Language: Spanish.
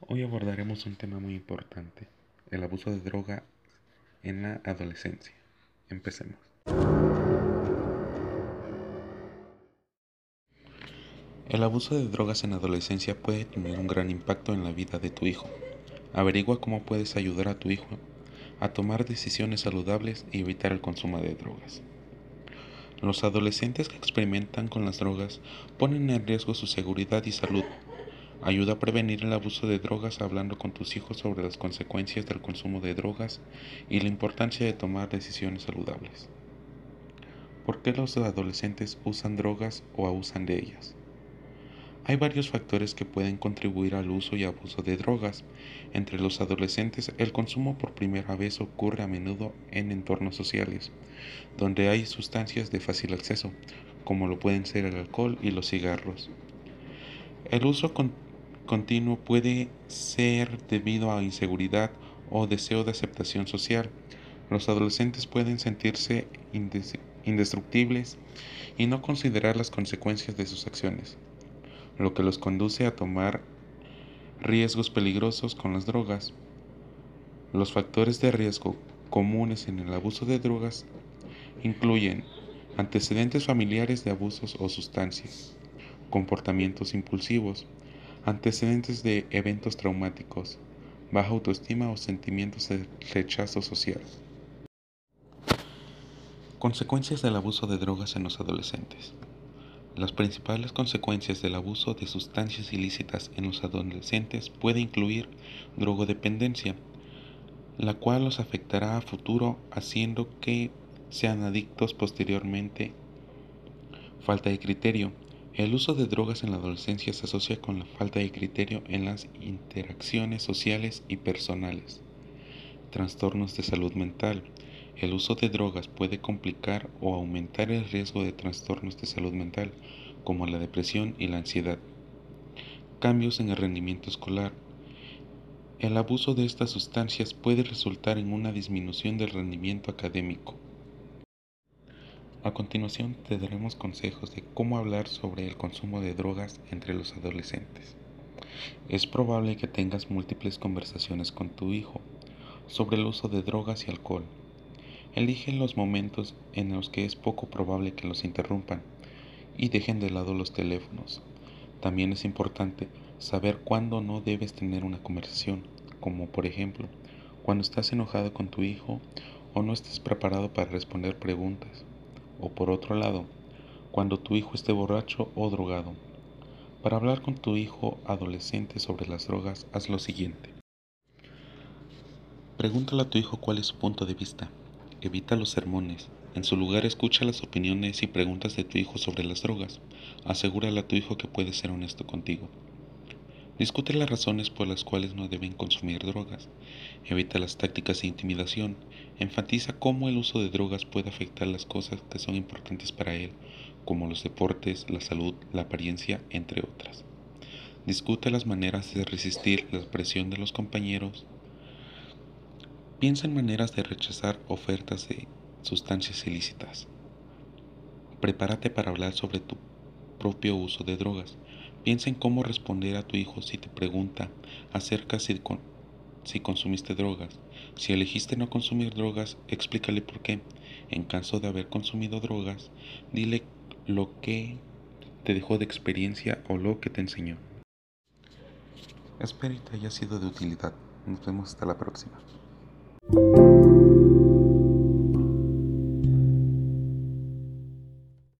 Hoy abordaremos un tema muy importante, el abuso de droga en la adolescencia. Empecemos. El abuso de drogas en adolescencia puede tener un gran impacto en la vida de tu hijo. Averigua cómo puedes ayudar a tu hijo a tomar decisiones saludables y evitar el consumo de drogas. Los adolescentes que experimentan con las drogas ponen en riesgo su seguridad y salud Ayuda a prevenir el abuso de drogas hablando con tus hijos sobre las consecuencias del consumo de drogas y la importancia de tomar decisiones saludables. ¿Por qué los adolescentes usan drogas o abusan de ellas? Hay varios factores que pueden contribuir al uso y abuso de drogas. Entre los adolescentes, el consumo por primera vez ocurre a menudo en entornos sociales, donde hay sustancias de fácil acceso, como lo pueden ser el alcohol y los cigarros. El uso continuo puede ser debido a inseguridad o deseo de aceptación social. Los adolescentes pueden sentirse indestructibles y no considerar las consecuencias de sus acciones, lo que los conduce a tomar riesgos peligrosos con las drogas. Los factores de riesgo comunes en el abuso de drogas incluyen antecedentes familiares de abusos o sustancias, comportamientos impulsivos, antecedentes de eventos traumáticos, baja autoestima o sentimientos de rechazo social. Consecuencias del abuso de drogas en los adolescentes. Las principales consecuencias del abuso de sustancias ilícitas en los adolescentes puede incluir drogodependencia, la cual los afectará a futuro haciendo que sean adictos posteriormente. Falta de criterio, el uso de drogas en la adolescencia se asocia con la falta de criterio en las interacciones sociales y personales. Trastornos de salud mental. El uso de drogas puede complicar o aumentar el riesgo de trastornos de salud mental, como la depresión y la ansiedad. Cambios en el rendimiento escolar. El abuso de estas sustancias puede resultar en una disminución del rendimiento académico. A continuación te daremos consejos de cómo hablar sobre el consumo de drogas entre los adolescentes. Es probable que tengas múltiples conversaciones con tu hijo sobre el uso de drogas y alcohol. Elige los momentos en los que es poco probable que los interrumpan y dejen de lado los teléfonos. También es importante saber cuándo no debes tener una conversación, como por ejemplo cuando estás enojado con tu hijo o no estés preparado para responder preguntas. O por otro lado, cuando tu hijo esté borracho o drogado. Para hablar con tu hijo adolescente sobre las drogas, haz lo siguiente. Pregúntale a tu hijo cuál es su punto de vista. Evita los sermones. En su lugar escucha las opiniones y preguntas de tu hijo sobre las drogas. Asegúrale a tu hijo que puede ser honesto contigo. Discute las razones por las cuales no deben consumir drogas. Evita las tácticas de intimidación. Enfatiza cómo el uso de drogas puede afectar las cosas que son importantes para él, como los deportes, la salud, la apariencia, entre otras. Discute las maneras de resistir la presión de los compañeros. Piensa en maneras de rechazar ofertas de sustancias ilícitas. Prepárate para hablar sobre tu propio uso de drogas. Piensa en cómo responder a tu hijo si te pregunta acerca si, si consumiste drogas. Si elegiste no consumir drogas, explícale por qué. En caso de haber consumido drogas, dile lo que te dejó de experiencia o lo que te enseñó. Espero que te haya sido de utilidad. Nos vemos hasta la próxima.